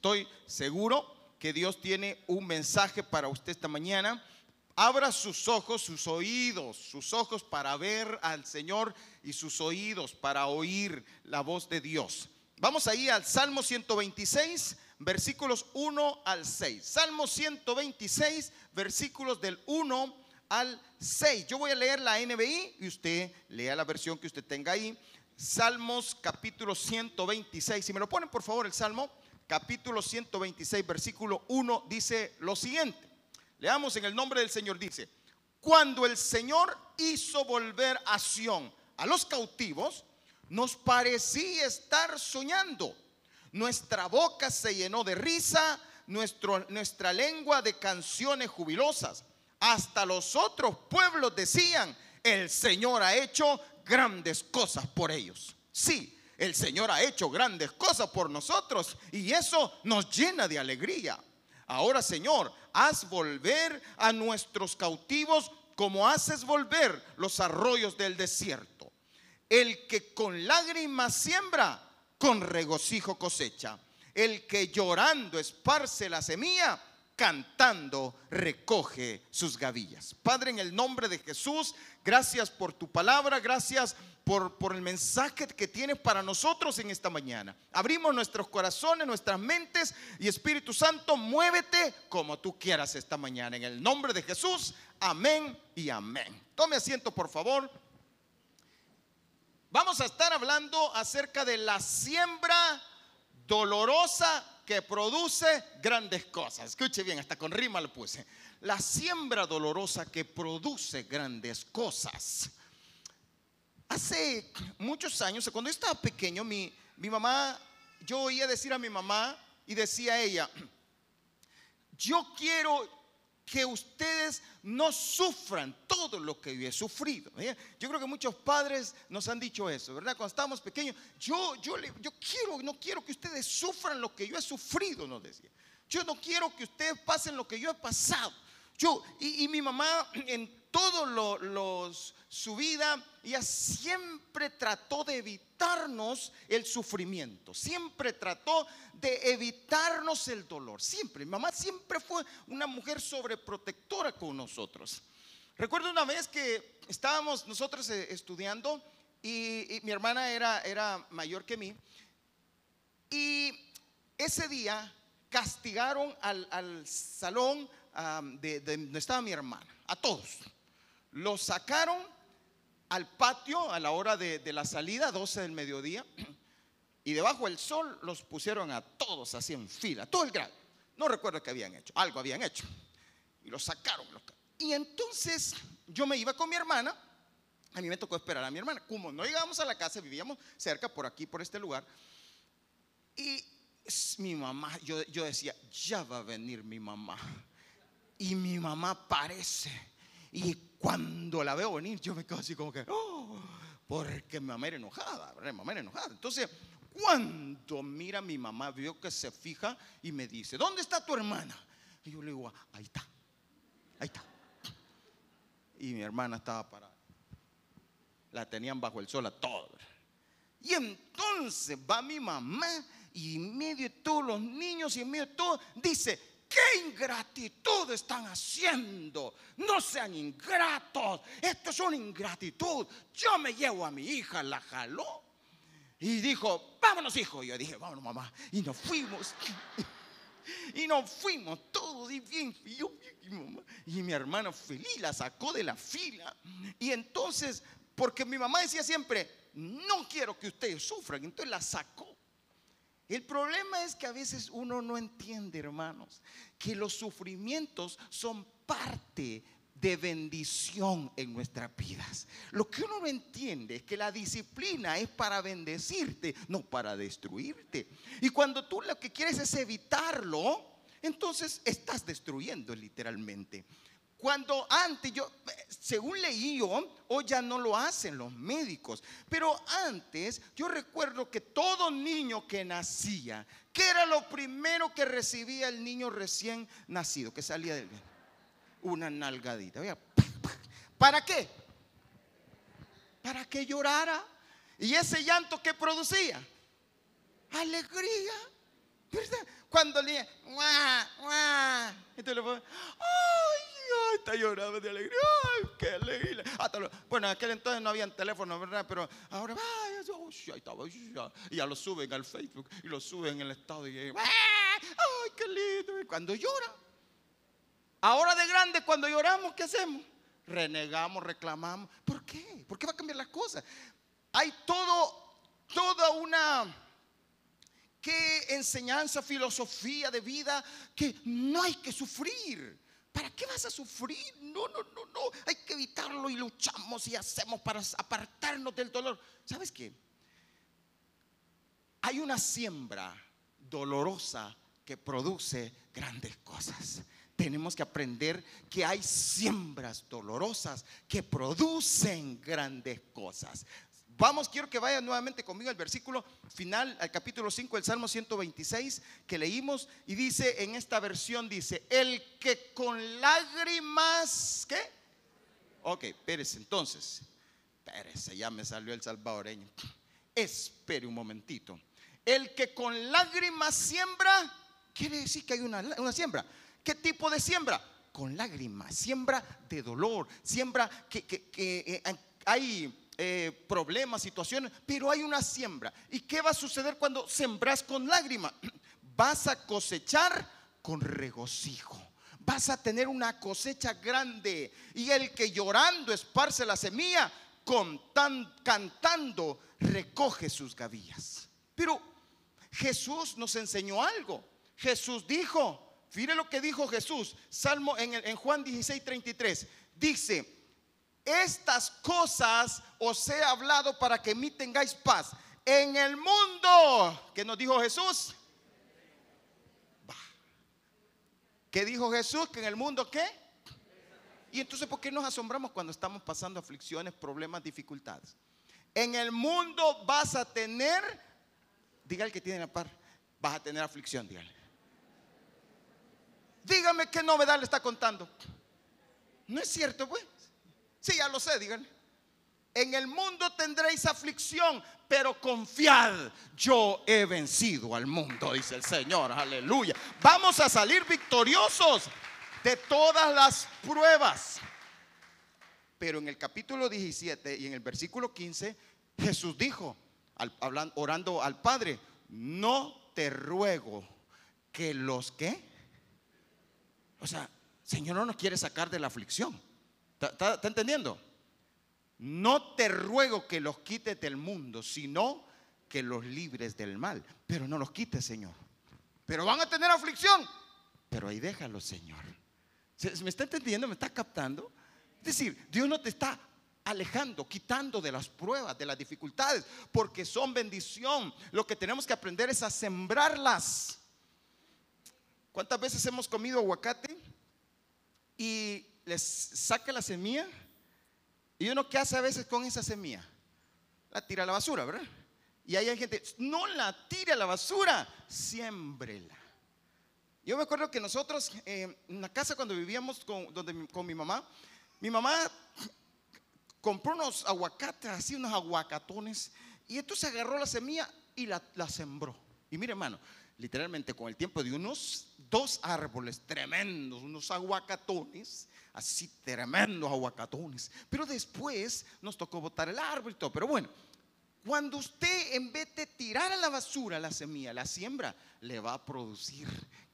Estoy seguro que Dios tiene un mensaje para usted esta mañana. Abra sus ojos, sus oídos, sus ojos para ver al Señor y sus oídos para oír la voz de Dios. Vamos ahí al Salmo 126, versículos 1 al 6. Salmo 126, versículos del 1 al 6. Yo voy a leer la NBI y usted lea la versión que usted tenga ahí. Salmos capítulo 126. Si me lo ponen por favor el Salmo capítulo 126 versículo 1 dice lo siguiente. Leamos en el nombre del Señor dice, cuando el Señor hizo volver a Sión a los cautivos, nos parecía estar soñando. Nuestra boca se llenó de risa, nuestra lengua de canciones jubilosas. Hasta los otros pueblos decían, el Señor ha hecho grandes cosas por ellos. Sí, el Señor ha hecho grandes cosas por nosotros y eso nos llena de alegría. Ahora, Señor, haz volver a nuestros cautivos como haces volver los arroyos del desierto. El que con lágrimas siembra, con regocijo cosecha. El que llorando esparce la semilla, cantando recoge sus gavillas. Padre, en el nombre de Jesús, gracias por tu palabra, gracias por, por, el mensaje que tienes para nosotros en esta mañana. Abrimos nuestros corazones, nuestras mentes y Espíritu Santo, muévete como tú quieras esta mañana. En el nombre de Jesús, amén y amén. Tome asiento, por favor. Vamos a estar hablando acerca de la siembra dolorosa que produce grandes cosas. Escuche bien, hasta con rima lo puse. La siembra dolorosa que produce grandes cosas. Hace muchos años, cuando yo estaba pequeño, mi, mi mamá, yo oía decir a mi mamá y decía ella, yo quiero que ustedes no sufran todo lo que yo he sufrido. ¿eh? Yo creo que muchos padres nos han dicho eso, ¿verdad? Cuando estábamos pequeños, yo, yo, yo quiero, no quiero que ustedes sufran lo que yo he sufrido, nos decía. Yo no quiero que ustedes pasen lo que yo he pasado. Yo, y, y mi mamá en todo lo, los, su vida, ella siempre trató de evitarnos el sufrimiento, siempre trató de evitarnos el dolor, siempre. Mi mamá siempre fue una mujer sobreprotectora con nosotros. Recuerdo una vez que estábamos nosotros eh, estudiando y, y mi hermana era, era mayor que mí y ese día castigaron al, al salón de, de donde estaba mi hermana, a todos lo sacaron al patio a la hora de, de, la salida, 12 del mediodía, y debajo del sol los pusieron a todos así en fila, todo el grado. No recuerdo qué habían hecho, algo habían hecho. Y los sacaron. Y entonces yo me iba con mi hermana, a mí me tocó esperar a mi hermana. Como no llegábamos a la casa, vivíamos cerca, por aquí, por este lugar. Y mi mamá, yo, yo decía, ya va a venir mi mamá. Y mi mamá parece. Y cuando la veo venir, yo me quedo así como que, oh, porque mi mamá era enojada, mi mamá era enojada. Entonces, cuando mira mi mamá, vio que se fija y me dice, ¿dónde está tu hermana? Y yo le digo, ahí está, ahí está. Y mi hermana estaba parada. La tenían bajo el sol a todos. Y entonces va mi mamá y en medio de todos los niños y en medio de todo, dice, ¿Qué ingratitud están haciendo? No sean ingratos. Esto es una ingratitud. Yo me llevo a mi hija, la jaló. Y dijo, vámonos hijo. Y yo dije, vámonos mamá. Y nos fuimos. Y nos fuimos todos y bien. Y, mi hermano feliz la sacó de la fila. Y entonces, porque mi mamá decía siempre, no quiero que ustedes sufran. Entonces la sacó. El problema es que a veces uno no entiende, hermanos, que los sufrimientos son parte de bendición en nuestras vidas. Lo que uno no entiende es que la disciplina es para bendecirte, no para destruirte. Y cuando tú lo que quieres es evitarlo, entonces estás destruyendo literalmente. Cuando antes yo, según leí yo, hoy ya no lo hacen los médicos, pero antes yo recuerdo que todo niño que nacía, ¿qué era lo primero que recibía el niño recién nacido, que salía del bien? Una nalgadita. ¿Para qué? Para que llorara. ¿Y ese llanto que producía? Alegría. ¿Verdad? Cuando le ¡Guau, guau! Tú le ¡ay! Ay, está llorando de alegría. ¡Ay, qué alegría! Hasta lo- bueno, en aquel entonces no habían teléfono, ¿verdad? Pero ahora, ¡ay! eso, uy, ahí estaba. Y ya lo suben al Facebook y lo suben en el estado. Y, ¡ay! ¡ay, qué lindo! Y cuando llora. Ahora de grande, cuando lloramos, ¿qué hacemos? Renegamos, reclamamos. ¿Por qué? ¿Por qué va a cambiar las cosas? Hay todo, toda una qué enseñanza, filosofía de vida que no hay que sufrir. ¿Para qué vas a sufrir? No, no, no, no. Hay que evitarlo y luchamos y hacemos para apartarnos del dolor. ¿Sabes qué? Hay una siembra dolorosa que produce grandes cosas. Tenemos que aprender que hay siembras dolorosas que producen grandes cosas. Vamos, quiero que vayan nuevamente conmigo al versículo final, al capítulo 5 del Salmo 126 que leímos y dice en esta versión, dice, el que con lágrimas, ¿qué? Ok, espérese entonces, espérese, ya me salió el salvadoreño. Espere un momentito. El que con lágrimas siembra, quiere decir que hay una, una siembra. ¿Qué tipo de siembra? Con lágrimas, siembra de dolor, siembra que, que- que, eh, hay eh, problemas, situaciones, pero hay una siembra. ¿Y qué va a suceder cuando sembras con lágrimas? Vas a cosechar con regocijo. Vas a tener una cosecha grande. Y el que llorando esparce la semilla, con tan- cantando recoge sus gavillas. Pero Jesús nos enseñó algo. Jesús dijo, mire lo que dijo Jesús, Salmo en, en Juan 16, 33, dice, estas cosas os he hablado para que en mí tengáis paz. En el mundo, ¿qué nos dijo Jesús? ¿Qué dijo Jesús? Que en el mundo, ¿qué? Y entonces, ¿por qué nos asombramos cuando estamos pasando aflicciones, problemas, dificultades? En el mundo vas a tener, diga el que tiene la par, vas a tener aflicción, dígale. Dígame qué novedad le está contando. No es cierto, pues. Sí, ya lo sé, díganle. En el mundo tendréis aflicción, pero confiad, yo he vencido al mundo, dice el Señor, aleluya. Vamos a salir victoriosos de todas las pruebas. Pero en el capítulo 17 y en el versículo 15, Jesús dijo, al- orando al Padre, no te ruego que los que, o sea, Señor no nos quiere sacar de la aflicción. ¿Está, entendiendo? No te ruego que los quites del mundo, sino que los libres del mal. Pero no los quites, Señor. Pero van a tener aflicción. Pero ahí déjalo, Señor. ¿Se- se ¿Me está entendiendo? ¿Me está captando? Es decir, Dios no te está alejando, quitando de las pruebas, de las dificultades, porque son bendición. Lo que tenemos que aprender es a sembrarlas. ¿Cuántas veces hemos comido aguacate y les saca la semilla? Y uno qué hace a veces con esa semilla? La tira a la basura, ¿verdad? Y ahí hay gente, no la tire a la basura, siémbrela. Yo me acuerdo que nosotros eh, en la casa cuando vivíamos con, donde, con mi mamá, mi mamá compró unos aguacates, así unos aguacatones, y entonces agarró la semilla y la, la sembró. Y mire, hermano, literalmente con el tiempo de unos dos árboles tremendos, unos aguacatones, así tremendos aguacatones. Pero después nos tocó botar el árbol y todo. Pero bueno, cuando usted en vez de tirar a la basura la semilla, la siembra, le va a producir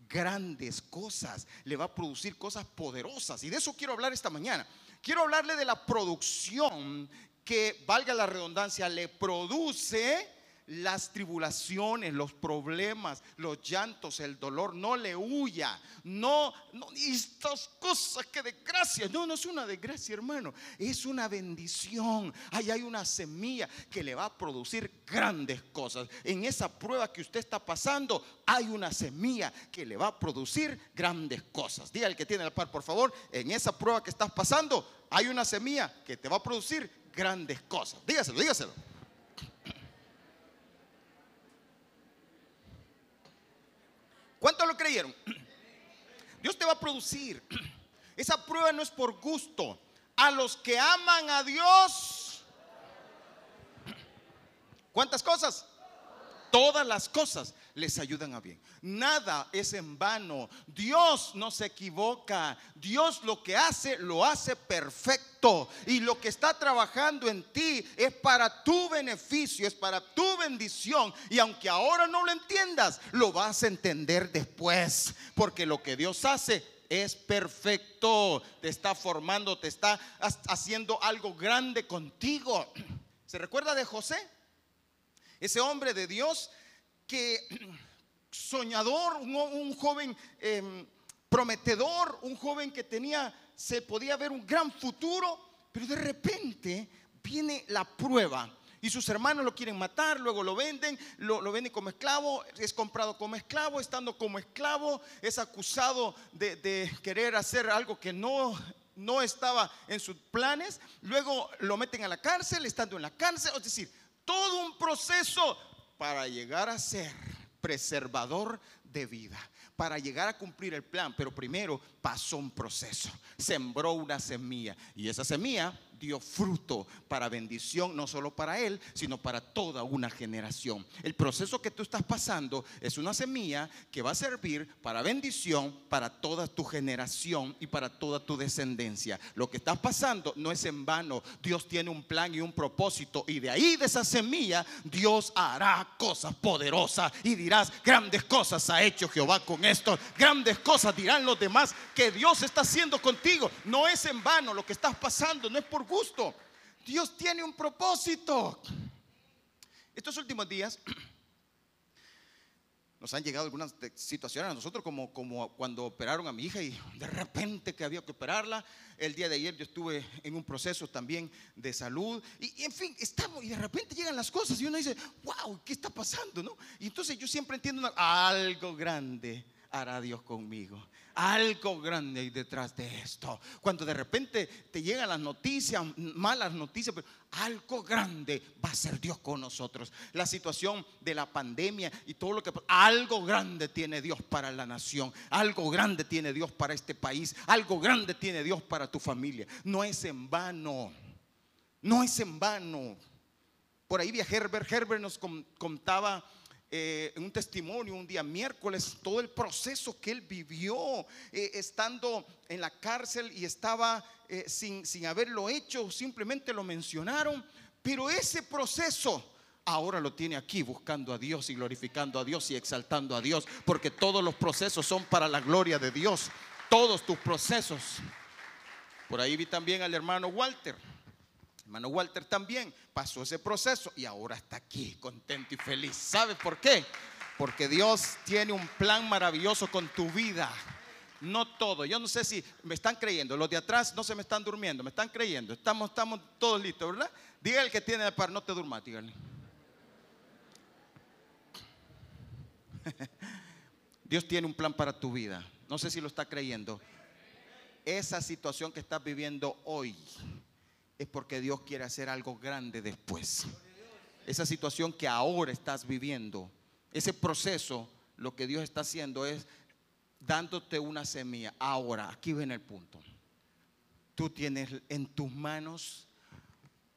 grandes cosas, le va a producir cosas poderosas. Y de eso quiero hablar esta mañana. Quiero hablarle de la producción que, valga la redundancia, le produce las tribulaciones, los problemas, los llantos, el dolor, no le huya, no, no, estas cosas que desgracia, no, no es una desgracia, hermano, es una bendición. Hay una semilla que le va a producir grandes cosas. En esa prueba que usted está pasando, hay una semilla que le va a producir grandes cosas. Diga el que tiene la par, por favor, en esa prueba que estás pasando, hay una semilla que te va a producir grandes cosas. Dígaselo, dígaselo. ¿Cuántos lo creyeron? Dios te va a producir. Esa prueba no es por gusto. A los que aman a Dios. ¿Cuántas cosas? Todas las cosas les ayudan a bien. Nada es en vano. Dios no se equivoca. Dios lo que hace, lo hace perfecto. Y lo que está trabajando en ti es para tu beneficio, es para tu bendición. Y aunque ahora no lo entiendas, lo vas a entender después. Porque lo que Dios hace es perfecto. Te está formando, te está haciendo algo grande contigo. ¿Se recuerda de José? Ese hombre de Dios que soñador, un, joven em, prometedor, un joven que tenía, se podía ver un gran futuro, pero de repente viene la prueba. Y sus hermanos lo quieren matar, luego lo venden, lo, venden como esclavo, es comprado como esclavo, estando como esclavo, es acusado de, de querer hacer algo que no no estaba en sus planes, luego lo meten a la cárcel, estando en la cárcel, es decir, todo un proceso para llegar a ser preservador de vida, para llegar a cumplir el plan, pero primero pasó un proceso, sembró una semilla y esa semilla dio fruto para bendición, no solo para él, sino para toda una generación. El proceso que tú estás pasando es una semilla que va a servir para bendición para toda tu generación y para toda tu descendencia. Lo que estás pasando no es en vano. Dios tiene un plan y un propósito y de ahí de esa semilla Dios hará cosas poderosas y dirás, grandes cosas ha hecho Jehová con esto, grandes cosas dirán los demás que Dios está haciendo contigo. No es en vano lo que estás pasando, no es por gusto. Dios tiene un propósito. Estos últimos días nos han llegado algunas situaciones a nosotros como, como cuando operaron a mi hija y de repente que había que operarla. El día de ayer yo estuve en un proceso también de salud y, en fin, estamos y de repente llegan las cosas y uno dice, wow, ¿qué está pasando? ¿no? Y entonces yo siempre entiendo algo grande hará Dios conmigo. Algo grande hay detrás de esto. Cuando de repente te llegan las noticias, malas noticias, pero algo grande va a ser Dios con nosotros. La situación de la pandemia y todo lo que algo grande tiene Dios para la nación, algo grande tiene Dios para este país, algo grande tiene Dios para tu familia. No es en vano. No es en vano. Por ahí via Herbert, Herbert nos contaba eh, un testimonio un día miércoles todo el proceso que él vivió eh, estando en la cárcel y estaba eh, sin, sin haberlo hecho, simplemente lo mencionaron, pero ese proceso ahora lo tiene aquí buscando a Dios y glorificando a Dios y exaltando a Dios, porque todos los procesos son para la gloria de Dios, todos tus procesos. Por ahí vi también al hermano Walter Hermano Walter también pasó ese proceso y ahora está aquí, contento y feliz. ¿Sabe por qué? Porque Dios tiene un plan maravilloso con tu vida. No todo. Yo no sé si me están creyendo. Los de atrás no se me están durmiendo. Me están creyendo. Estamos, todos listos, ¿verdad? Diga el que tiene el par, no te durmas, dígale. Dios tiene un plan para tu vida. No sé si lo está creyendo. Esa situación que estás viviendo hoy es porque Dios quiere hacer algo grande después. Esa situación que ahora estás viviendo, ese proceso, lo que Dios está haciendo es dándote una semilla. Ahora, aquí viene el punto. Tú tienes en tus manos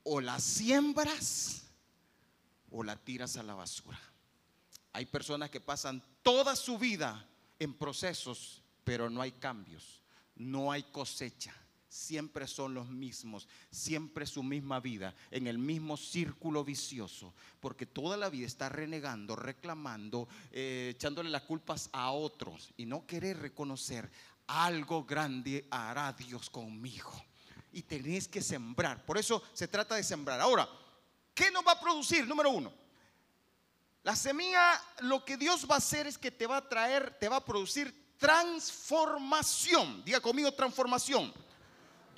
o la siembras o la tiras a la basura. Hay personas que pasan toda su vida en procesos, pero no hay cambios, no hay cosecha siempre son los mismos, siempre su misma vida, en el mismo círculo vicioso, porque toda la vida está renegando, reclamando, eh, echándole las culpas a otros y no querer reconocer algo grande hará Dios conmigo. Y tenéis que sembrar, por eso se trata de sembrar. Ahora, ¿qué nos va a producir? Número uno. La semilla, lo que Dios va a hacer es que te va a traer, te va a producir transformación. Diga conmigo transformación.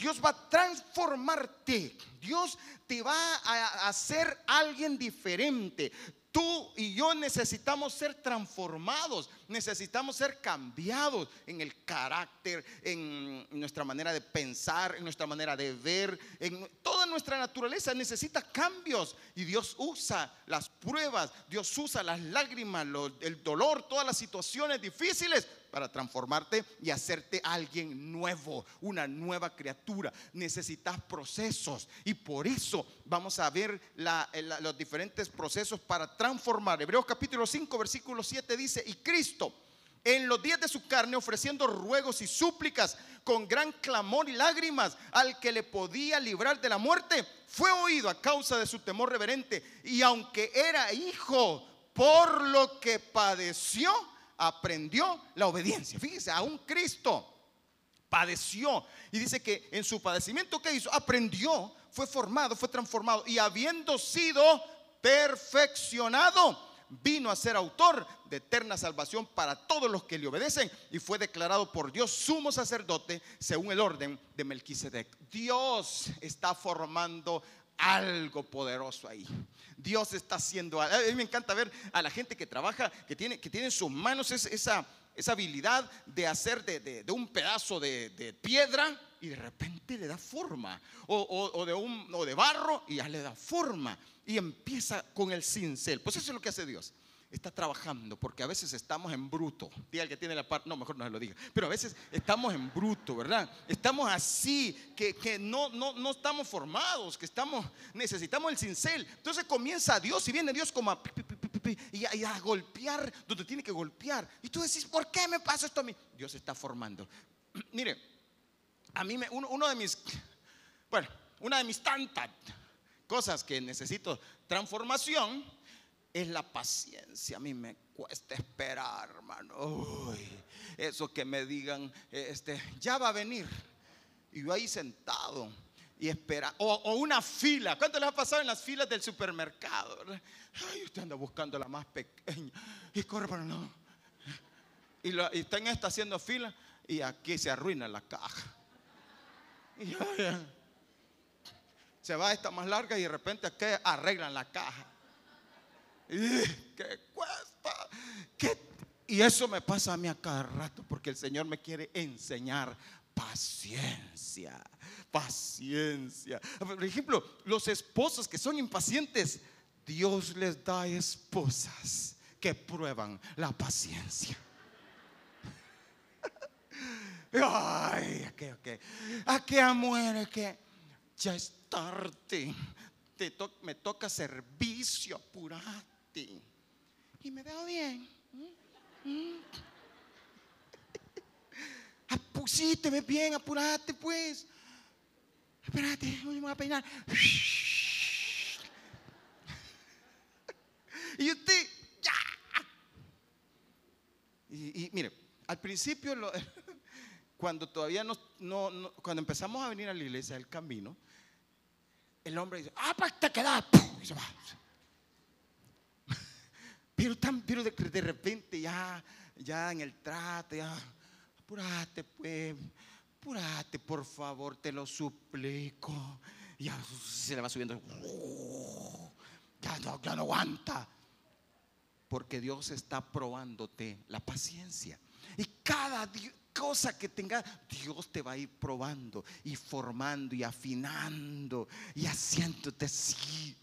Dios va a transformarte. Dios te va a hacer alguien diferente. Tú y yo necesitamos ser transformados, necesitamos ser cambiados en el carácter, en nuestra manera de pensar, en nuestra manera de ver, en toda nuestra naturaleza necesita cambios y Dios usa las pruebas, Dios usa las lágrimas, el dolor, todas las situaciones difíciles para transformarte y hacerte alguien nuevo, una nueva criatura. Necesitas procesos y por eso vamos a ver los diferentes procesos para transformar. Hebreos capítulo 5, versículo 7 dice, y Cristo en los días de su carne ofreciendo ruegos y súplicas con gran clamor y lágrimas al que le podía librar de la muerte, fue oído a causa de su temor reverente y aunque era hijo, por lo que padeció, aprendió la obediencia. Fíjese, a un Cristo padeció y dice que en su padecimiento que hizo, aprendió, fue formado, fue transformado y habiendo sido perfeccionado, vino a ser autor de eterna salvación para todos los que le obedecen y fue declarado por Dios sumo sacerdote según el orden de Melquisedec. Dios está formando algo poderoso ahí. Dios está haciendo, a mí me encanta ver a la gente que trabaja, que tiene, que tiene en sus manos esa, esa habilidad de hacer de, un pedazo de, piedra y de repente le da forma, o, de un, o de barro y ya le da forma y empieza con el cincel. Pues eso es lo que hace Dios. Está trabajando, porque a veces estamos en bruto. Diga el que tiene la parte, no, mejor no se lo diga. Pero a veces estamos en bruto, ¿verdad? Estamos así, que, no, no, no estamos formados, que estamos, necesitamos el cincel. Entonces comienza Dios y viene Dios como a, y a, golpear donde tiene que golpear. Y tú decís, ¿por qué me pasa esto a mí? Dios está formando. Mire, a mí me, uno, uno de mis, bueno, una de mis tantas cosas que necesito transformación es la paciencia. A mí me cuesta esperar, hermano. eso que me digan, este, ya va a venir. Y yo ahí sentado y espera. O, una fila. ¿Cuánto les ha pasado en las filas del supermercado? Ay, usted anda buscando la más pequeña. Y corre para no. Y, y está en esta haciendo fila. Y aquí se arruina la caja. Y se va esta más larga y de repente aquí arreglan la caja. ¿Qué cuesta? Y eso me pasa a mí a cada rato porque el Señor me quiere enseñar paciencia, paciencia. Por ejemplo, los esposos que son impacientes, Dios les da esposas que prueban la paciencia. Ay, ok, ok. ¿A qué muere que ya es tarde. Te me toca servicio, Y me veo bien. Apusíteme bien, apurate pues. Espérate, me voy a peinar. Y usted, ya. Y, mire, al principio, cuando todavía no, no, cuando empezamos a venir a la iglesia del camino, el hombre dice, ah, pues te quedas. Y se va. Pero, tan, pero de, de, repente ya, ya en el trato, ya, apúrate pues, apúrate por favor, te lo suplico. Ya se le va subiendo. Ya no, ya no aguanta. Porque Dios está probándote la paciencia. Y cada, cosa que tenga, Dios te va a ir probando y formando y afinando y haciéndote sí.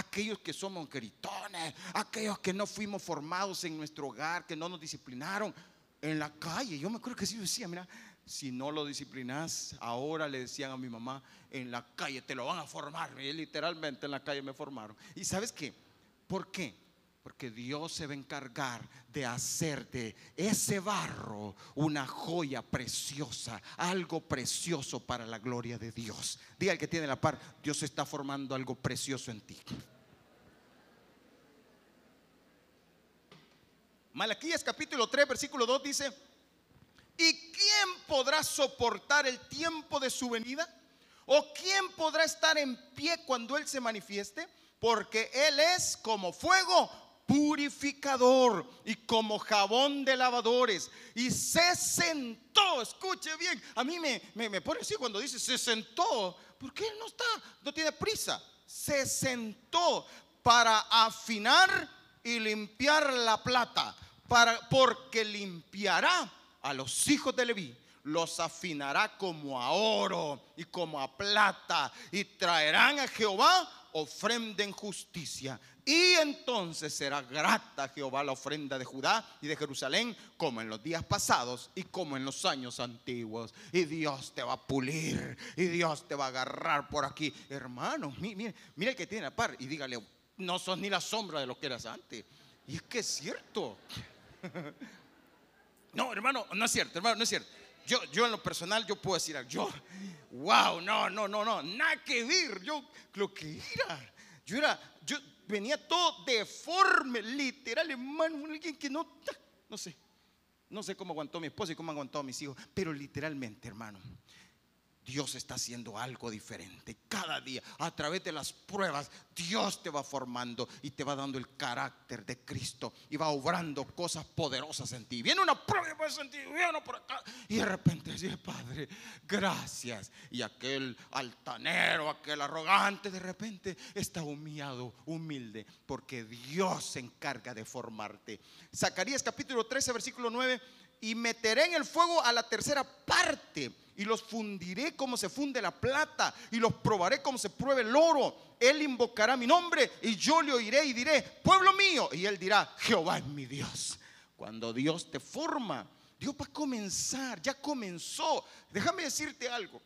Aquellos que somos gritones, aquellos que no fuimos formados en nuestro hogar, que no nos disciplinaron en la calle. Yo me acuerdo que sí decía, mira, si no lo disciplinas, ahora le decían a mi mamá, en la calle te lo van a formar. Literalmente en la calle me formaron. ¿Y sabes qué? ¿Por qué? Porque Dios se va a encargar de hacer de ese barro una joya preciosa, algo precioso para la gloria de Dios. Diga el que tiene la par, Dios está formando algo precioso en ti. Malaquías capítulo 3, versículo 2 dice, ¿y quién podrá soportar el tiempo de su venida? ¿O quién podrá estar en pie cuando Él se manifieste? Porque Él es como fuego purificador y como jabón de lavadores. Y se sentó, escuche bien, a mí me, me, pone así cuando dice se sentó, porque él no está, no tiene prisa. Se sentó para afinar y limpiar la plata, para, porque limpiará a los hijos de Leví los afinará como a oro y como a plata y traerán a Jehová ofrenda en justicia. Y entonces será grata a Jehová la ofrenda de Judá y de Jerusalén como en los días pasados y como en los años antiguos. Y Dios te va a pulir y Dios te va a agarrar por aquí. Hermano, mire, mire que tiene a par y dígale, no sos ni la sombra de lo que eras antes. Y es que es cierto. No, hermano, no es cierto, hermano, no es cierto. Yo, yo en lo personal, yo puedo decir, yo, wow, no, no, no, no, nada que ver. Yo, lo que era, yo era, yo venía todo deforme, literal, hermano, alguien que no, no sé, no sé cómo aguantó mi esposa y cómo aguantó a mis hijos, pero literalmente, hermano, Dios está haciendo algo diferente. Cada día, a través de las pruebas, Dios te va formando y te va dando el carácter de Cristo y va obrando cosas poderosas en ti. Viene una prueba en ti, viene por acá. Y de repente dice, Padre, gracias. Y aquel altanero, aquel arrogante, de repente está humillado, humilde, porque Dios se encarga de formarte. Zacarías capítulo 13, versículo 9 y meteré en el fuego a la tercera parte y los fundiré como se funde la plata y los probaré como se pruebe el oro. Él invocará mi nombre y yo le oiré y diré, pueblo mío. Y él dirá, Jehová es mi Dios. Cuando Dios te forma, Dios va a comenzar, ya comenzó. Déjame decirte algo.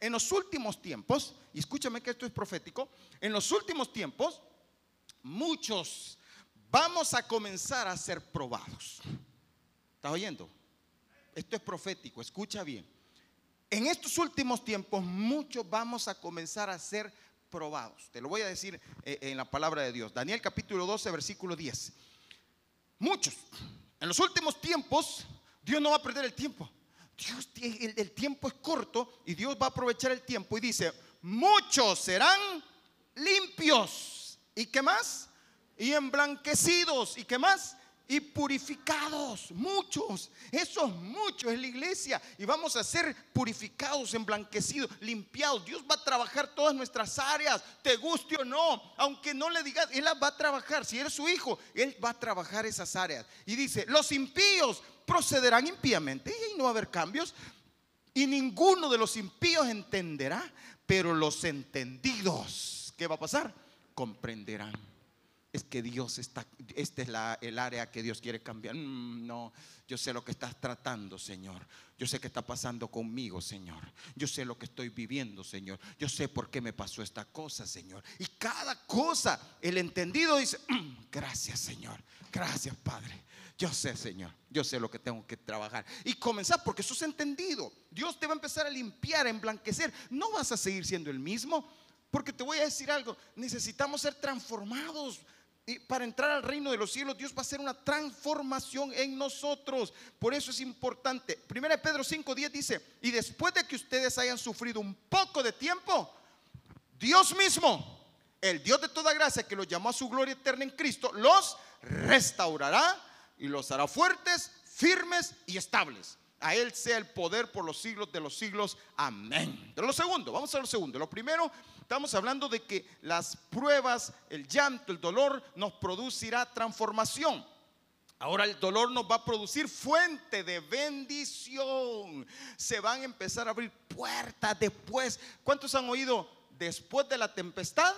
En los últimos tiempos, y escúchame que esto es profético, en los últimos tiempos, muchos vamos a comenzar a ser probados. ¿Estás oyendo? Esto es profético, escucha bien. En estos últimos tiempos muchos vamos a comenzar a ser probados. Te lo voy a decir eh, en la palabra de Dios. Daniel capítulo 12, versículo 10. Muchos. En los últimos tiempos, Dios no va a perder el tiempo. Dios, el, el tiempo es corto y Dios va a aprovechar el tiempo y dice, muchos serán limpios. ¿Y qué más? Y emblanquecidos. ¿Y qué más? Y purificados, muchos, esos muchos en la iglesia, y vamos a ser purificados, emblanquecidos, limpiados. Dios va a trabajar todas nuestras áreas, te guste o no, aunque no le digas, Él va a trabajar. Si eres su hijo, Él va a trabajar esas áreas. Y dice: Los impíos procederán impíamente, y no va a haber cambios, y ninguno de los impíos entenderá, pero los entendidos, ¿qué va a pasar? Comprenderán es que Dios está, este es la, el área que Dios quiere cambiar. Mm, no, yo sé lo que estás tratando, Señor. Yo sé qué está pasando conmigo, Señor. Yo sé lo que estoy viviendo, Señor. Yo sé por qué me pasó esta cosa, Señor. Y cada cosa, el entendido dice, mm, gracias, Señor. Gracias, Padre. Yo sé, Señor. Yo sé lo que tengo que trabajar. Y comenzar, porque eso es entendido. Dios te va a empezar a limpiar, a emblanquecer. No vas a seguir siendo el mismo. Porque te voy a decir algo, necesitamos ser transformados y para entrar al reino de los cielos, Dios va a hacer una transformación en nosotros. Por eso es importante. Primera Pedro 5:10 dice, y después de que ustedes hayan sufrido un poco de tiempo, Dios mismo, el Dios de toda gracia que los llamó a su gloria eterna en Cristo, los restaurará y los hará fuertes, firmes y estables. A Él sea el poder por los siglos de los siglos. Amén. De lo segundo, vamos a lo segundo. Lo primero, estamos hablando de que las pruebas, el llanto, el dolor nos producirá transformación. Ahora el dolor nos va a producir fuente de bendición. Se van a empezar a abrir puertas después. ¿Cuántos han oído? Después de la tempestad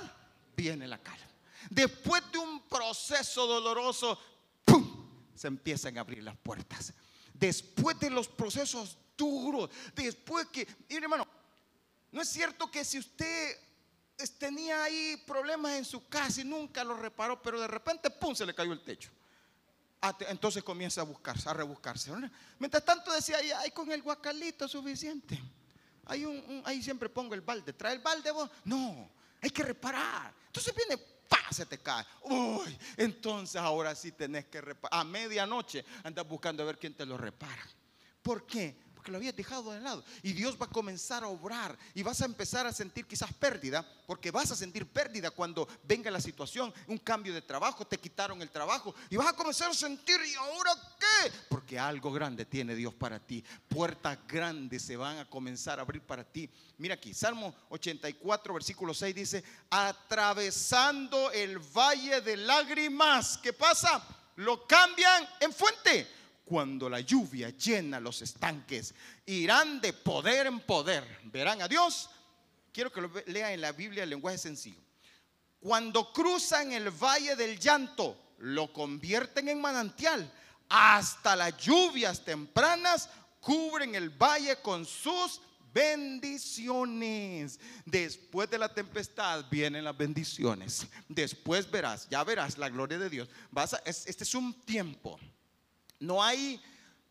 viene la calma. Después de un proceso doloroso, ¡pum! se empiezan a abrir las puertas después de los procesos duros, después que, mire hermano, no es cierto que si usted tenía ahí problemas en su casa y nunca lo reparó, pero de repente, ¡pum!, se le cayó el techo. Ah, entonces comienza a buscarse, a rebuscarse. Mientras tanto decía, ay, con el guacalito suficiente. Hay un, ahí siempre pongo el balde. ¿Trae el balde vos? No, hay que reparar. Entonces viene ¡pah! se te cae. Uy, entonces ahora sí tenés que reparar. A medianoche andas buscando a ver quién te lo repara. ¿Por qué? Que lo habías dejado de lado. Y Dios va a comenzar a obrar y vas a empezar a sentir quizás pérdida, porque vas a sentir pérdida cuando venga la situación, un cambio de trabajo, te quitaron el trabajo y vas a comenzar a sentir, ¿y ahora qué? Porque algo grande tiene Dios para ti. Puertas grandes se van a comenzar a abrir para ti. Mira aquí, Salmo 84, versículo 6 dice, atravesando el valle de lágrimas, ¿qué pasa? Lo cambian en fuente cuando la lluvia llena los estanques. Irán de poder en poder. Verán a Dios. Quiero que lo lea en la Biblia el lenguaje sencillo. Cuando cruzan el valle del llanto, lo convierten en manantial. Hasta las lluvias tempranas cubren el valle con sus bendiciones. Después de la tempestad vienen las bendiciones. Después verás, ya verás la gloria de Dios. Este es un tiempo. No hay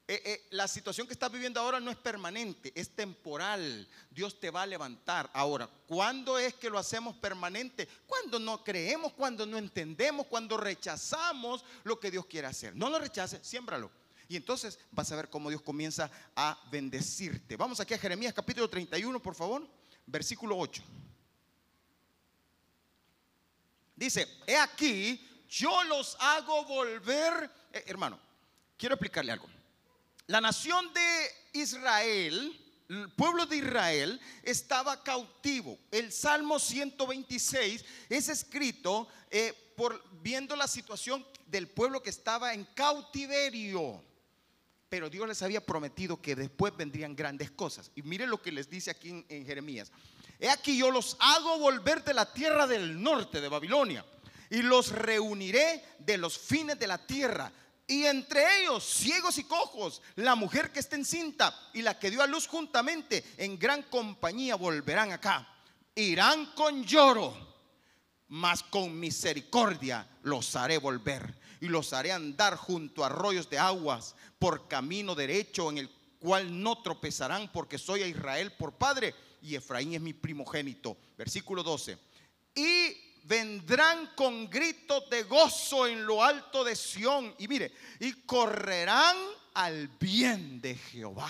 eh, eh, la situación que estás viviendo ahora no es permanente, es temporal. Dios te va a levantar. Ahora, ¿cuándo es que lo hacemos permanente? Cuando no creemos, cuando no entendemos, cuando rechazamos lo que Dios quiere hacer. No lo rechaces, siémbralo. Y entonces vas a ver cómo Dios comienza a bendecirte. Vamos aquí a Jeremías capítulo 31, por favor, versículo 8. Dice, he aquí, yo los hago volver, eh, hermano, quiero explicarle algo. La nación de Israel, el pueblo de Israel estaba cautivo. El Salmo 126 es escrito eh, por viendo la situación del pueblo que estaba en cautiverio. Pero Dios les había prometido que después vendrían grandes cosas. Y miren lo que les dice aquí en, en Jeremías. He aquí yo los hago volver de la tierra del norte de Babilonia y los reuniré de los fines de la tierra. Y entre ellos, ciegos y cojos, la mujer que está encinta y la que dio a luz juntamente, en gran compañía volverán acá. Irán con lloro, mas con misericordia los haré volver y los haré andar junto a arroyos de aguas por camino derecho en el cual no tropezarán porque soy a Israel por padre y Efraín es mi primogénito. Versículo 12. Y vendrán con gritos de gozo en lo alto de Sión. Y mire, y correrán al bien de Jehová,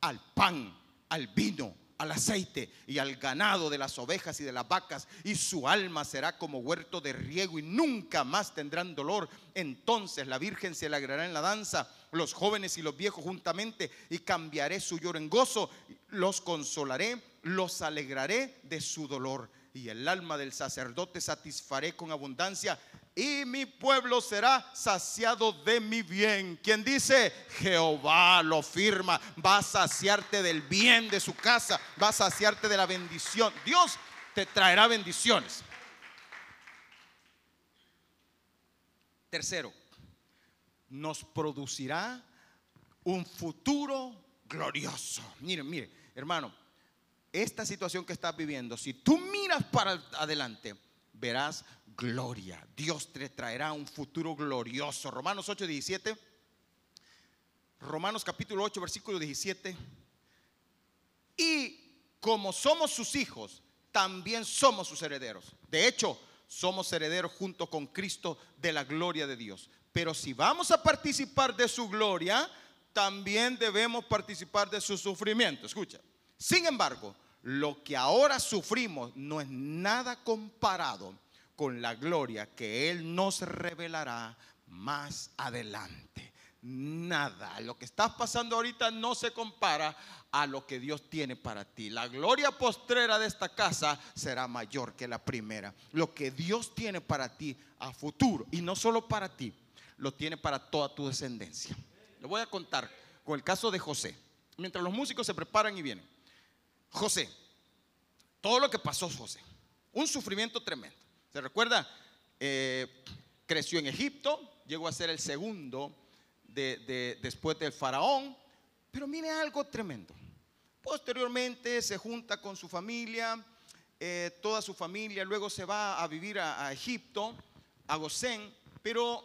al pan, al vino, al aceite y al ganado de las ovejas y de las vacas, y su alma será como huerto de riego y nunca más tendrán dolor. Entonces la Virgen se alegrará en la danza, los jóvenes y los viejos juntamente, y cambiaré su lloro en gozo, los consolaré, los alegraré de su dolor. Y el alma del sacerdote satisfaré con abundancia y mi pueblo será saciado de mi bien. Quien dice, Jehová lo firma, va a saciarte del bien de su casa, va a saciarte de la bendición. Dios te traerá bendiciones. Tercero, nos producirá un futuro glorioso. Miren, mire, hermano, esta situación que estás viviendo, si tú miras para adelante, verás gloria. Dios te traerá un futuro glorioso. Romanos 8, 17. Romanos capítulo 8, versículo 17. Y como somos sus hijos, también somos sus herederos. De hecho, somos herederos junto con Cristo de la gloria de Dios. Pero si vamos a participar de su gloria, también debemos participar de su sufrimiento. Escucha. Sin embargo, lo que ahora sufrimos no es nada comparado con la gloria que Él nos revelará más adelante. Nada, lo que estás pasando ahorita no se compara a lo que Dios tiene para ti. La gloria postrera de esta casa será mayor que la primera. Lo que Dios tiene para ti a futuro, y no solo para ti, lo tiene para toda tu descendencia. Le voy a contar con el caso de José. Mientras los músicos se preparan y vienen. José, todo lo que pasó José, un sufrimiento tremendo. ¿Se recuerda? Eh, creció en Egipto, llegó a ser el segundo de, después del faraón, pero mire algo tremendo. Posteriormente se junta con su familia, eh, toda su familia, luego se va a vivir a, a Egipto, a Gosén, pero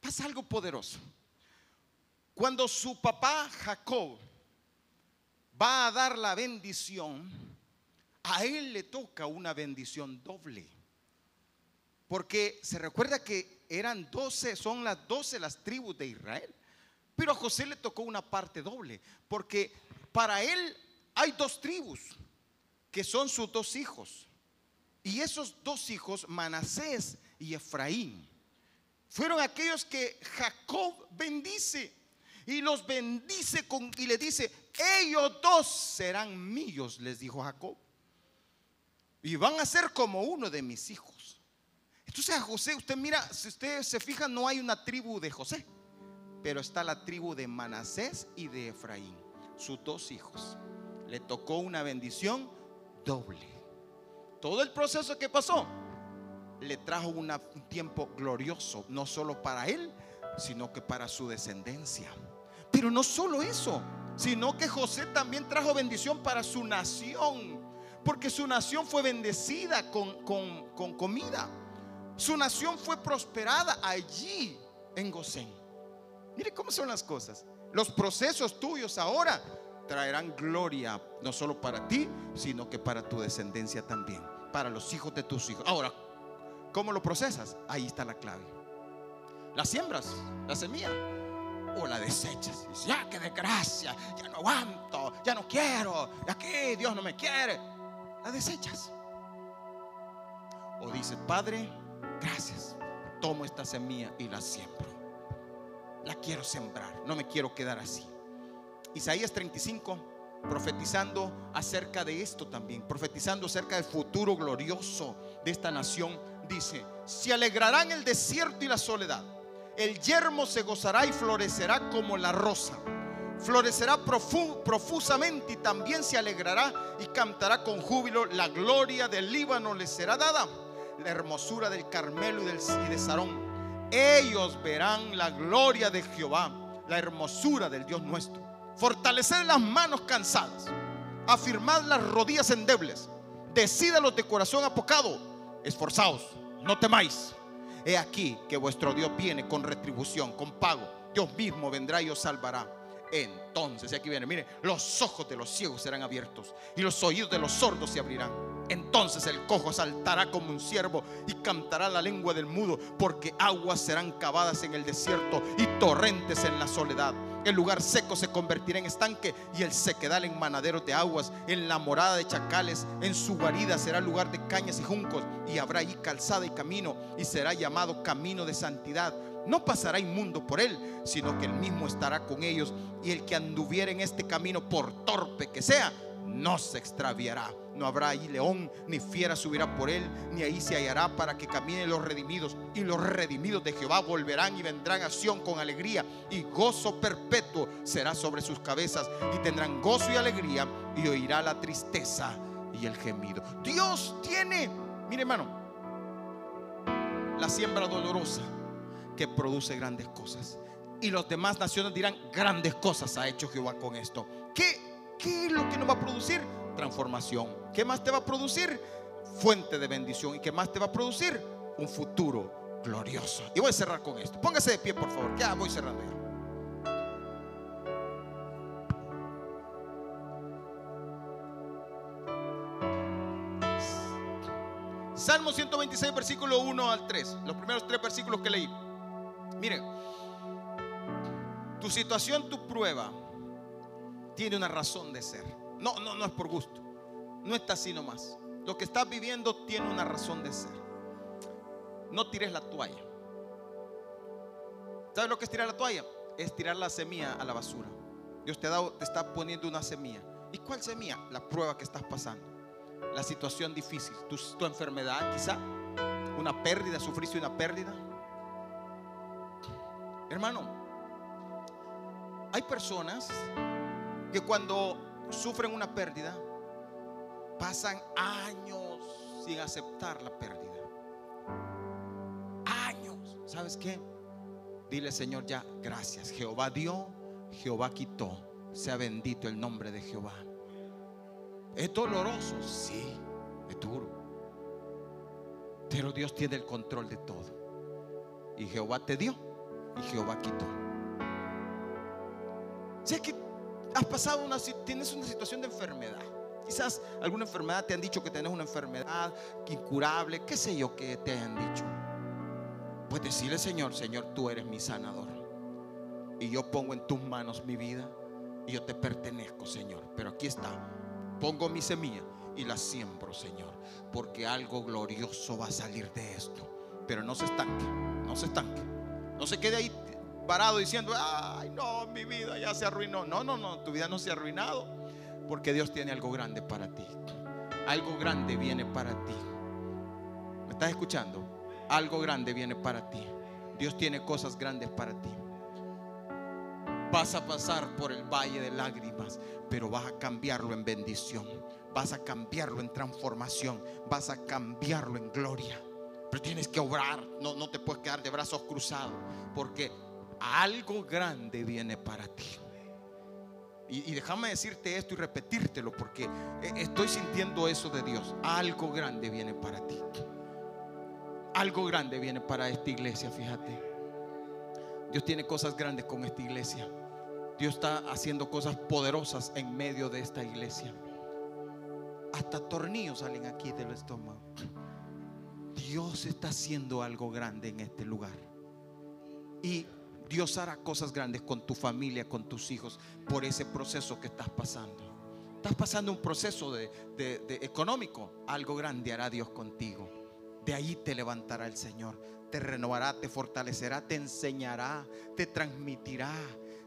pasa algo poderoso. Cuando su papá Jacob va a dar la bendición, a él le toca una bendición doble. Porque se recuerda que eran 12, son las 12 las tribus de Israel. Pero a José le tocó una parte doble. Porque para él hay dos tribus, que son sus dos hijos. Y esos dos hijos, Manasés y Efraín, fueron aquellos que Jacob bendice. Y los bendice con, y le dice, ellos dos serán míos, les dijo Jacob. Y van a ser como uno de mis hijos. Entonces a José, usted mira, si usted se fija, no hay una tribu de José. pero está la tribu de Manasés y de Efraín, sus dos hijos. Le tocó una bendición doble. Todo el proceso que pasó le trajo un tiempo glorioso, no solo para él, sino que para su descendencia. Pero no solo eso, sino que José también trajo bendición para su nación, porque su nación fue bendecida con, con comida. Su nación fue prosperada allí en Gosén. Mire cómo son las cosas. Los procesos tuyos ahora traerán gloria no solo para ti, sino que para tu descendencia también, para los hijos de tus hijos. Ahora, ¿cómo lo procesas? Ahí está la clave. La siembras, la semilla, o la desechas. ya, qué desgracia, ya no aguanto, ya no quiero, aquí Dios no me quiere. La desechas. O dices, Padre, gracias, tomo esta semilla y la siembro. La quiero sembrar, no me quiero quedar así. Isaías 35, profetizando acerca de esto también, profetizando acerca del futuro glorioso de esta nación, dice, se alegrarán el desierto y la soledad, el yermo se gozará y florecerá como la rosa, florecerá profusamente y también se alegrará y cantará con júbilo, la gloria del Líbano le será dada, la hermosura del Carmelo y, del, de Sarón ellos verán la gloria de Jehová, la hermosura del Dios nuestro. Fortalecer las manos cansadas, afirmad las rodillas endebles, decídalos de corazón apocado, esforzaos, no temáis. He aquí que vuestro Dios viene con retribución, con pago. Dios mismo vendrá y os salvará. Entonces, aquí viene, mire, los ojos de los ciegos serán abiertos y los oídos de los sordos se abrirán. Entonces el cojo saltará como un ciervo y cantará la lengua del mudo, porque aguas serán cavadas en el desierto y torrentes en la soledad. El lugar seco se convertirá en estanque y el sequedal en manadero de aguas. En la morada de chacales, en su guarida será lugar de cañas y juncos, y habrá allí calzada y camino, y será llamado camino de santidad no pasará inmundo por él, sino que él mismo estará con ellos. Y el que anduviera en este camino, por torpe que sea, no se extraviará. No habrá ahí león, ni fiera subirá por él, ni ahí se hallará para que caminen los redimidos. Y los redimidos de Jehová volverán y vendrán a Sión con alegría. Y gozo perpetuo será sobre sus cabezas. Y tendrán gozo y alegría. Y oirá la tristeza y el gemido. Dios tiene, mire hermano, la siembra dolorosa que produce grandes cosas. Y los demás naciones dirán, grandes cosas ha hecho Jehová con esto. ¿Qué, ¿Qué es lo que nos va a producir? Transformación. ¿Qué más te va a producir? Fuente de bendición. ¿Y qué más te va a producir? Un futuro glorioso. Y voy a cerrar con esto. Póngase de pie, por favor. Ya voy cerrando ya. Salmo 126, versículo 1 al 3. Los primeros tres versículos que leí. Mire, tu situación, tu prueba, tiene una razón de ser. No, no, no es por gusto. No está así nomás. Lo que estás viviendo tiene una razón de ser. No tires la toalla. ¿Sabes lo que es tirar la toalla? Es tirar la semilla a la basura. Dios te, ha dado, te está poniendo una semilla. ¿Y cuál semilla? La prueba que estás pasando. La situación difícil. Tu, tu enfermedad quizá. Una pérdida. Sufriste una pérdida Hermano, hay personas que cuando sufren una pérdida, pasan años sin aceptar la pérdida. Años. ¿Sabes qué? Dile, Señor, ya, gracias. Jehová dio, Jehová quitó. Sea bendito el nombre de Jehová. ¿Es doloroso? Sí, es duro. Pero Dios tiene el control de todo. Y Jehová te dio y Jehová quitó. Si que has pasado una, tienes una situación de enfermedad, quizás alguna enfermedad te han dicho que tienes una enfermedad incurable, qué sé yo que te han dicho. Pues decirle, Señor, Señor, tú eres mi sanador. Y yo pongo en tus manos mi vida y yo te pertenezco, Señor. Pero aquí está, pongo mi semilla y la siembro, Señor, porque algo glorioso va a salir de esto. Pero no se estanque, no se estanque. No se quede ahí parado diciendo, ay, no, mi vida ya se arruinó. No, no, no, tu vida no se ha arruinado. Porque Dios tiene algo grande para ti. Algo grande viene para ti. ¿Me estás escuchando? Algo grande viene para ti. Dios tiene cosas grandes para ti. Vas a pasar por el valle de lágrimas, pero vas a cambiarlo en bendición. Vas a cambiarlo en transformación. Vas a cambiarlo en gloria. Pero tienes que obrar. No, no te puedes quedar de brazos cruzados. Porque algo grande viene para ti. Y, déjame decirte esto y repetírtelo porque e, estoy sintiendo eso de Dios. Algo grande viene para ti. Algo grande viene para esta iglesia, fíjate. Dios tiene cosas grandes con esta iglesia. Dios está haciendo cosas poderosas en medio de esta iglesia. Hasta tornillos salen aquí del estómago. Dios está haciendo algo grande en este lugar. Y Dios hará cosas grandes con tu familia, con tus hijos, por ese proceso que estás pasando. Estás pasando un proceso de, económico. Algo grande hará Dios contigo. De ahí te levantará el Señor. Te renovará, te fortalecerá, te enseñará, te transmitirá.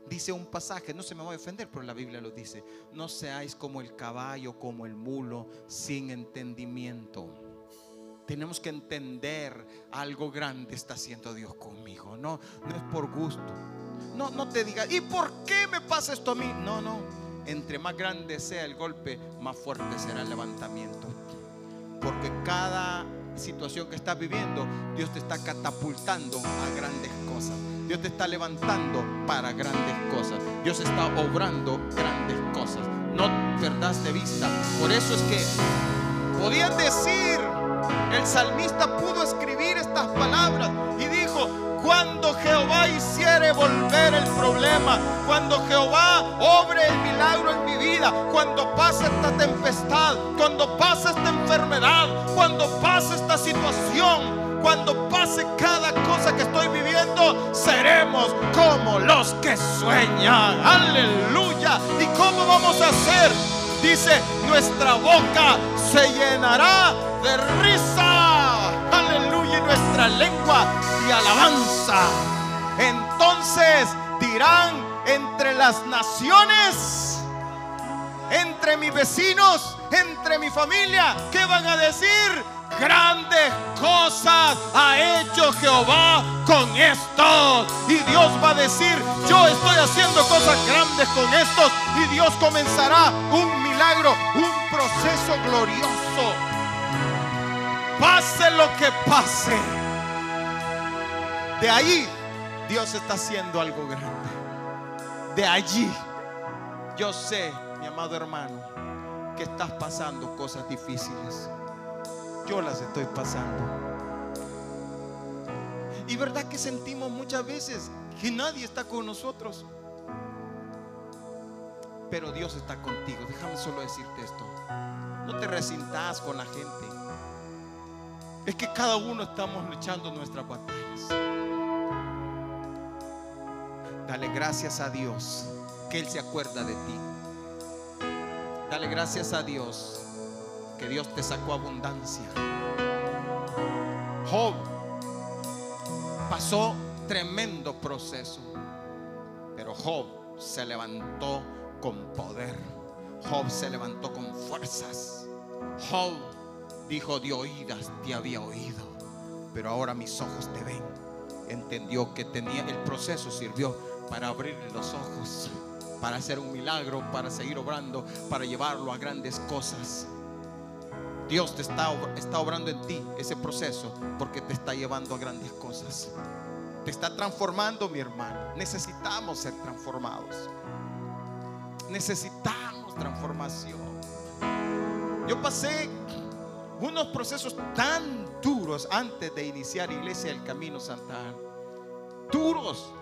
Dice un pasaje, no se me va a ofender, pero la Biblia lo dice. No seáis como el caballo, como el mulo, sin entendimiento tenemos que entender algo grande está haciendo Dios conmigo. No, no es por gusto. No, no te digas, ¿y por qué me pasa esto a mí? No, no. Entre más grande sea el golpe, más fuerte será el levantamiento. Porque cada situación que estás viviendo, Dios te está catapultando a grandes cosas. Dios te está levantando para grandes cosas. Dios está obrando grandes cosas. No perdas de vista. Por eso es que podían decir el salmista pudo escribir estas palabras y dijo, cuando Jehová hiciere volver el problema, cuando Jehová obre el milagro en mi vida, cuando pase esta tempestad, cuando pase esta enfermedad, cuando pase esta situación, cuando pase cada cosa que estoy viviendo, seremos como los que sueñan. Aleluya. ¿Y cómo vamos a hacer? Dice, nuestra boca se llenará de risa. Aleluya. Y nuestra lengua de alabanza. Entonces dirán entre las naciones, entre mis vecinos, entre mi familia, ¿qué van a decir? Grandes cosas ha hecho Jehová con estos. Y Dios va a decir, yo estoy haciendo cosas grandes con estos. Y Dios comenzará un un proceso glorioso pase lo que pase. De ahí Dios está haciendo algo grande. De allí yo sé, mi amado hermano, que estás pasando cosas difíciles. Yo las estoy pasando. Y verdad que sentimos muchas veces que nadie está con nosotros. Pero Dios está contigo. Déjame solo decirte esto. No te resintas con la gente es que cada uno estamos luchando nuestras batallas. Dale gracias a Dios que Él se acuerda de ti. Dale gracias a Dios que Dios te sacó abundancia. Job pasó tremendo proceso, pero Job se levantó con poder. Job se levantó con fuerzas. Job Dijo, de oídas te había oído, pero ahora mis ojos te ven. Entendió que tenía el proceso sirvió para abrirle los ojos, para hacer un milagro, para seguir obrando, para llevarlo a grandes cosas. Dios te está, está obrando en ti ese proceso porque te está llevando a grandes cosas. Te está transformando, mi hermano. Necesitamos ser transformados. Necesitamos transformación. Yo pasé unos procesos tan duros antes de iniciar Iglesia del Camino Santa Duros.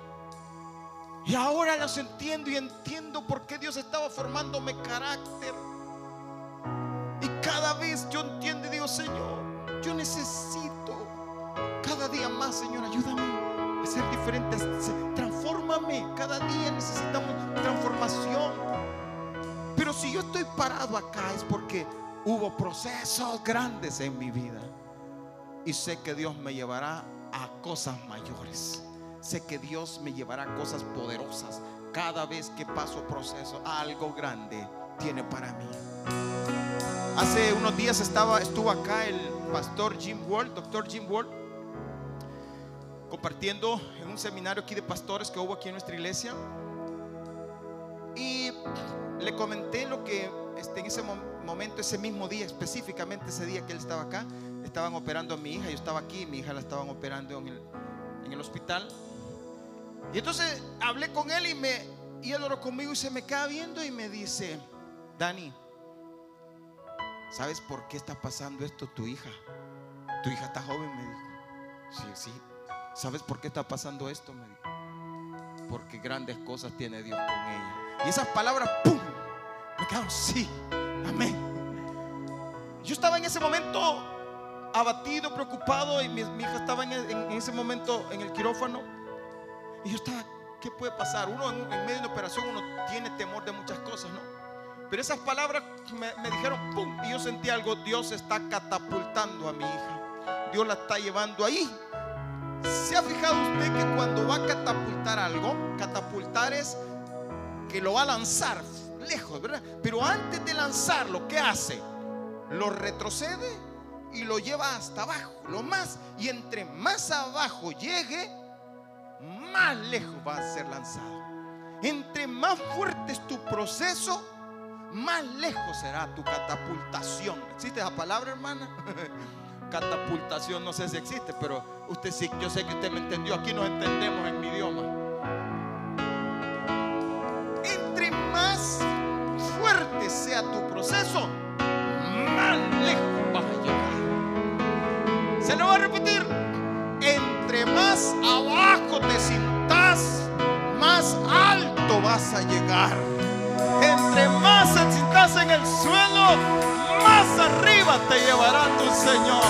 Y ahora los entiendo y entiendo por qué Dios estaba formándome carácter. Y cada vez yo entiendo y digo, Señor, yo necesito cada día más, Señor, ayúdame a ser diferente. Transfórmame. Cada día necesitamos yo estoy parado acá es porque hubo procesos grandes en mi vida. Y sé que Dios me llevará a cosas mayores. Sé que Dios me llevará a cosas poderosas. Cada vez que paso proceso, algo grande tiene para mí. Hace unos días estaba, estuvo acá el pastor Jim Ward, doctor Jim Ward, compartiendo en un seminario aquí de pastores que hubo aquí en nuestra iglesia. Le comenté lo que este, en ese momento, ese mismo día, específicamente ese día que él estaba acá, estaban operando a mi hija, yo estaba aquí, mi hija la estaban operando en el, hospital. Y entonces hablé con él y, me, y él oró conmigo y se me queda viendo y me dice, Dani, ¿sabes por qué está pasando esto tu hija? Tu hija está joven, me dijo. Sí, sí. ¿Sabes por qué está pasando esto? Me dijo. Porque grandes cosas tiene Dios con ella. Y esas palabras, ¡pum! Me quedaron, sí, amén. Yo estaba en ese momento abatido, preocupado, y mi, hija estaba en, ese momento en el quirófano. Y yo estaba, ¿qué puede pasar? Uno en, medio de una operación, uno tiene temor de muchas cosas, ¿no? Pero esas palabras me, me dijeron, ¡pum! Y yo sentí algo, Dios está catapultando a mi hija. Dios la está llevando ahí. ¿Se ha fijado usted que cuando va a catapultar algo, catapultar es que lo va a lanzar lejos, ¿verdad? Pero antes de lanzarlo, ¿qué hace? Lo retrocede y lo lleva hasta abajo, lo más. Y entre más abajo llegue, más lejos va a ser lanzado. Entre más fuerte es tu proceso, más lejos será tu catapultación. ¿Existe esa palabra, hermana? catapultación, no sé si existe, pero usted sí, yo sé que usted me entendió. Aquí nos entendemos en mi idioma. Entre más sea tu proceso, más lejos vas a llegar. Se lo va a repetir. Entre más abajo te sientas, más alto vas a llegar. Entre más estás en el suelo, más arriba te llevará tu Señor.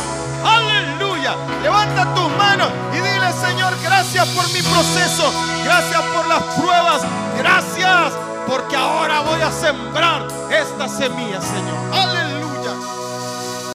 Aleluya. Levanta tus manos y dile, Señor, gracias por mi proceso. Gracias por las pruebas. Gracias porque ahora voy a sembrar esta semilla, Señor.